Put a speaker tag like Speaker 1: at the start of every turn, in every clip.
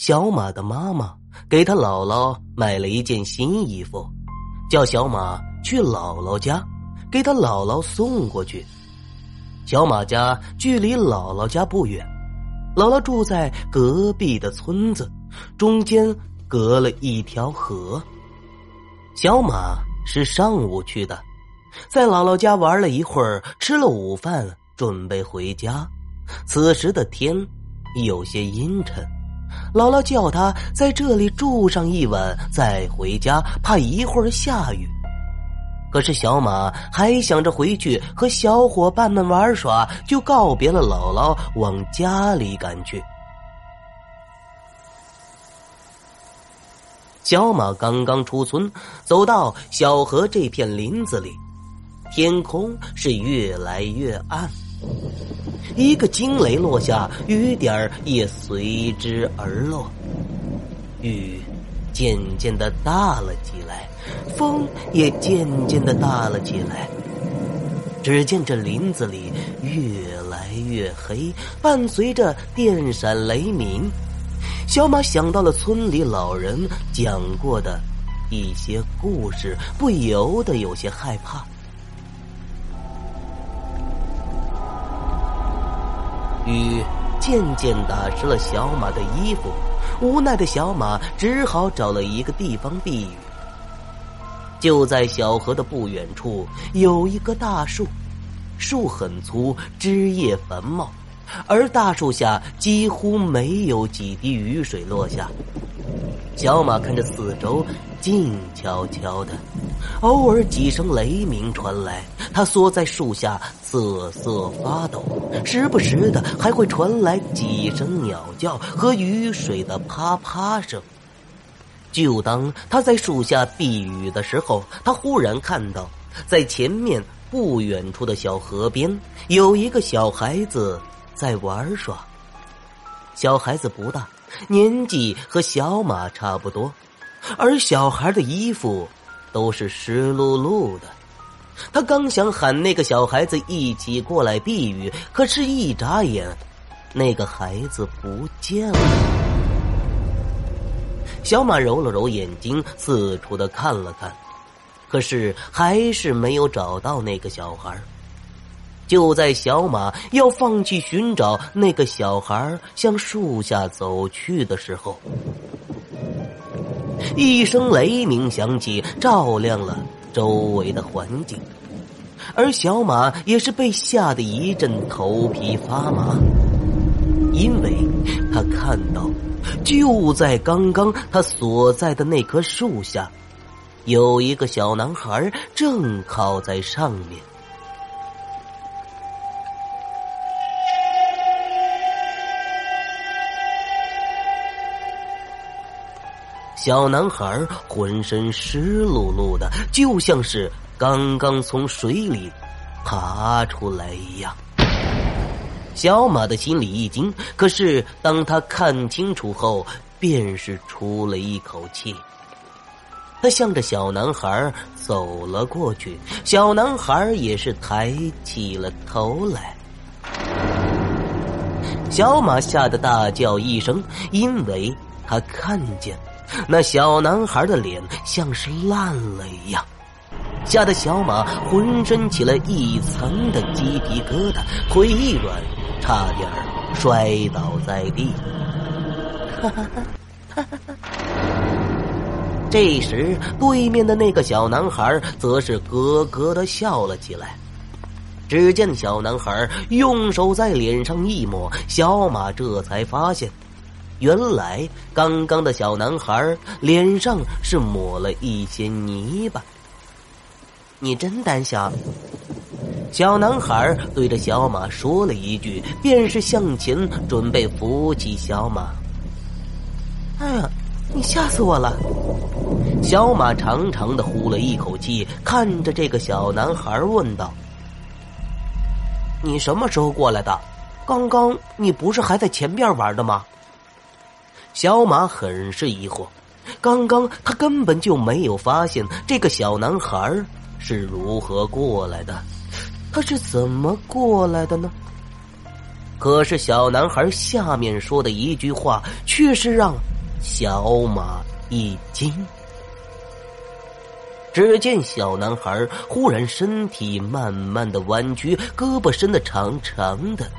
Speaker 1: 小马的妈妈给他姥姥买了一件新衣服，叫小马去姥姥家，给他姥姥送过去。小马家距离姥姥家不远，姥姥住在隔壁的村子，中间隔了一条河。小马是上午去的，在姥姥家玩了一会儿，吃了午饭，准备回家。此时的天有些阴沉，姥姥叫他在这里住上一晚再回家，怕一会儿下雨。可是小马还想着回去和小伙伴们玩耍，就告别了姥姥，往家里赶去。小马刚刚出村，走到小河这片林子里，天空是越来越暗。一个惊雷落下，雨点儿也随之而落，雨渐渐的大了起来，风也渐渐的大了起来。只见这林子里越来越黑，伴随着电闪雷鸣。小马想到了村里老人讲过的一些故事，不由得有些害怕。雨渐渐打湿了小马的衣服，无奈的小马只好找了一个地方避雨。就在小河的不远处，有一棵大树，树很粗，枝叶繁茂，而大树下几乎没有几滴雨水落下。小马看着四周，静悄悄的，偶尔几声雷鸣传来，他缩在树下瑟瑟发抖，时不时的还会传来几声鸟叫和雨水的啪啪声。就当他在树下避雨的时候，他忽然看到，在前面不远处的小河边，有一个小孩子在玩耍。小孩子不大。年纪和小马差不多，而小孩的衣服都是湿漉漉的。他刚想喊那个小孩子一起过来避雨，可是，一眨眼，那个孩子不见了。小马揉了揉眼睛，四处的看了看，可是还是没有找到那个小孩。就在小马要放弃寻找那个小孩向树下走去的时候，一声雷鸣响起，照亮了周围的环境，而小马也是被吓得一阵头皮发麻，因为他看到就在刚刚他所在的那棵树下，有一个小男孩正靠在上面。小男孩浑身湿漉漉的，就像是刚刚从水里爬出来一样。小马的心里一惊，可是当他看清楚后，便是出了一口气。他向着小男孩走了过去，小男孩也是抬起了头来。小马吓得大叫一声，因为他看见。那小男孩的脸像是烂了一样，吓得小马浑身起了一层的鸡皮疙瘩，腿一软，差点摔倒在地。哈哈哈这时，对面的那个小男孩则是咯咯的笑了起来。只见小男孩用手在脸上一抹，小马这才发现。原来，刚刚的小男孩脸上是抹了一些泥巴。你真胆小！小男孩对着小马说了一句，便是向前准备扶起小马。哎呀，你吓死我了！小马长长的呼了一口气，看着这个小男孩问道：“你什么时候过来的？刚刚你不是还在前边玩的吗？”小马很是疑惑，刚刚他根本就没有发现这个小男孩是如何过来的，他是怎么过来的呢？可是小男孩下面说的一句话，却是让小马一惊。只见小男孩忽然身体慢慢的弯曲，胳膊伸的长长
Speaker 2: 的。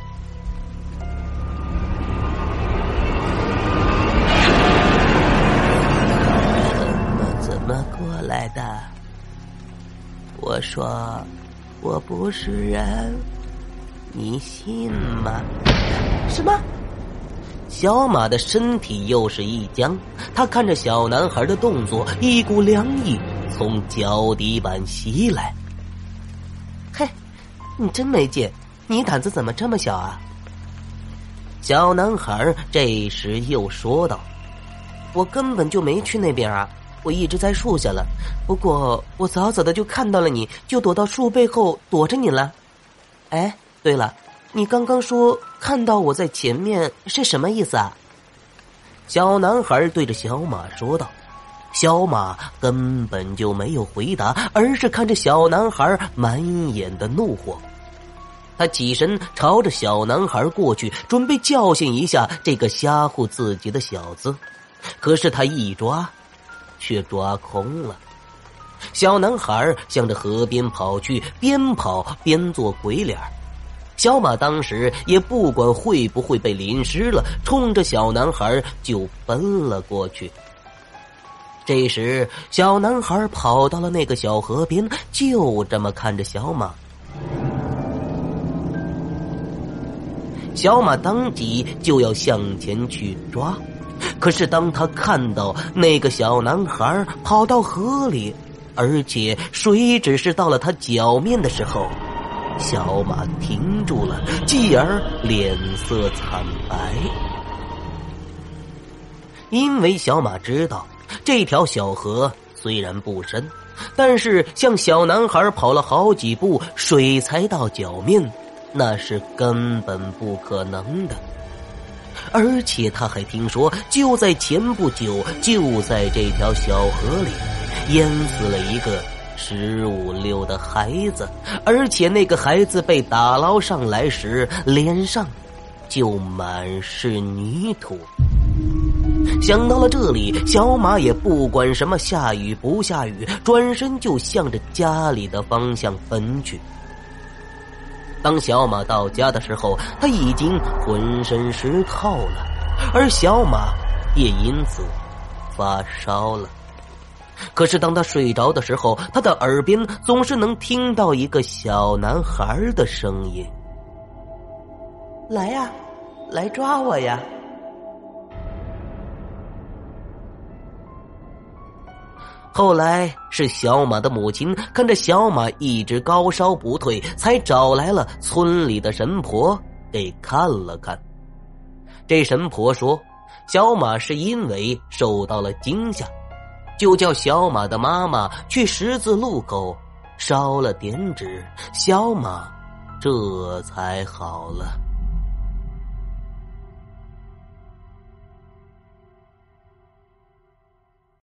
Speaker 2: 我说我不是人，你信吗？
Speaker 1: 什么？小马的身体又是一僵，他看着小男孩的动作，一股凉意。从脚底板袭来。
Speaker 2: 嘿，你真没劲！你胆子怎么这么小啊？
Speaker 1: 小男孩这时又说道：“
Speaker 2: 我根本就没去那边啊，我一直在树下了。不过我早早的就看到了你，就躲到树背后躲着你了。哎，对了，你刚刚说看到我在前面是什么意思啊？”
Speaker 1: 小男孩对着小马说道。小马根本就没有回答，而是看着小男孩，满眼的怒火。他起身朝着小男孩过去，准备教训一下这个吓唬自己的小子。可是他一抓，却抓空了。小男孩向着河边跑去，边跑边做鬼脸。小马当时也不管会不会被淋湿了，冲着小男孩就奔了过去。这时，小男孩跑到了那个小河边，就这么看着小马。小马当即就要向前去抓，可是当他看到那个小男孩跑到河里，而且水只是到了他脚面的时候，小马停住了，继而脸色惨白，因为小马知道。这条小河虽然不深，但是像小男孩跑了好几步，水才到脚面，那是根本不可能的。而且他还听说，就在前不久，就在这条小河里，淹死了一个十五六的孩子，而且那个孩子被打捞上来时，脸上就满是泥土。想到了这里，小马也不管什么下雨不下雨，转身就向着家里的方向奔去。当小马到家的时候，他已经浑身湿透了，而小马也因此发烧了。可是当他睡着的时候，他的耳边总是能听到一个小男孩的声音：“
Speaker 2: 来呀，来抓我呀！”
Speaker 1: 后来是小马的母亲看着小马一直高烧不退，才找来了村里的神婆给看了看。这神婆说，小马是因为受到了惊吓，就叫小马的妈妈去十字路口烧了点纸，小马这才好了。